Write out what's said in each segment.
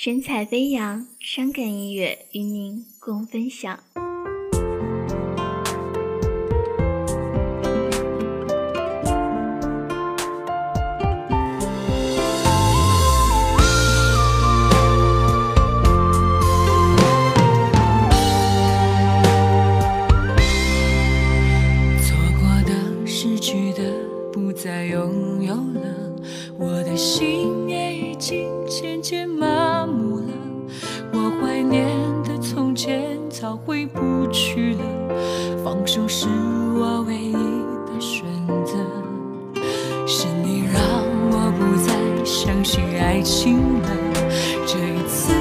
神采飞扬伤感音乐与您共分享。不去了放手是我唯一的选择是你让我不再相信爱情了。这一次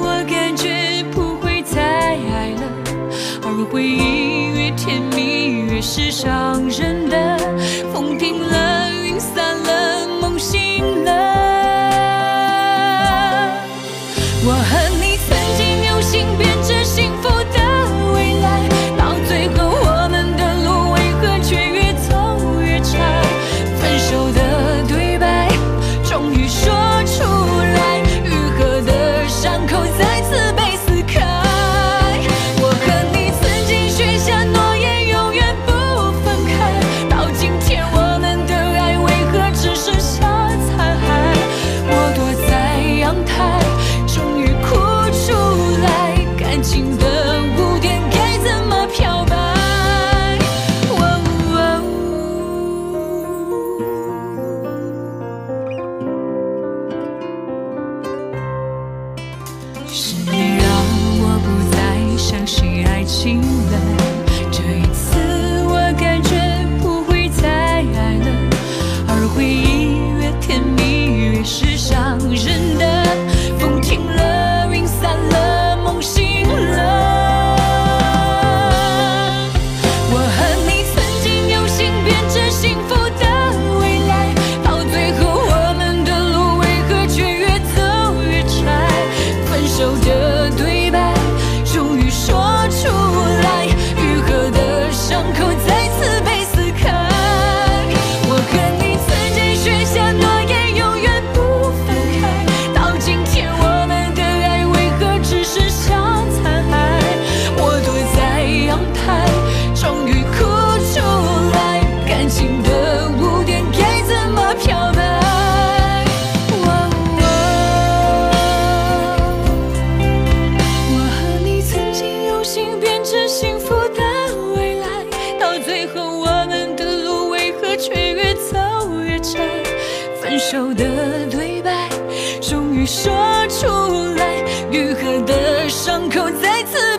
我感觉不会再爱了。而回忆越甜蜜越是伤人的醒来分手的对白终于说出来愈合的伤口再次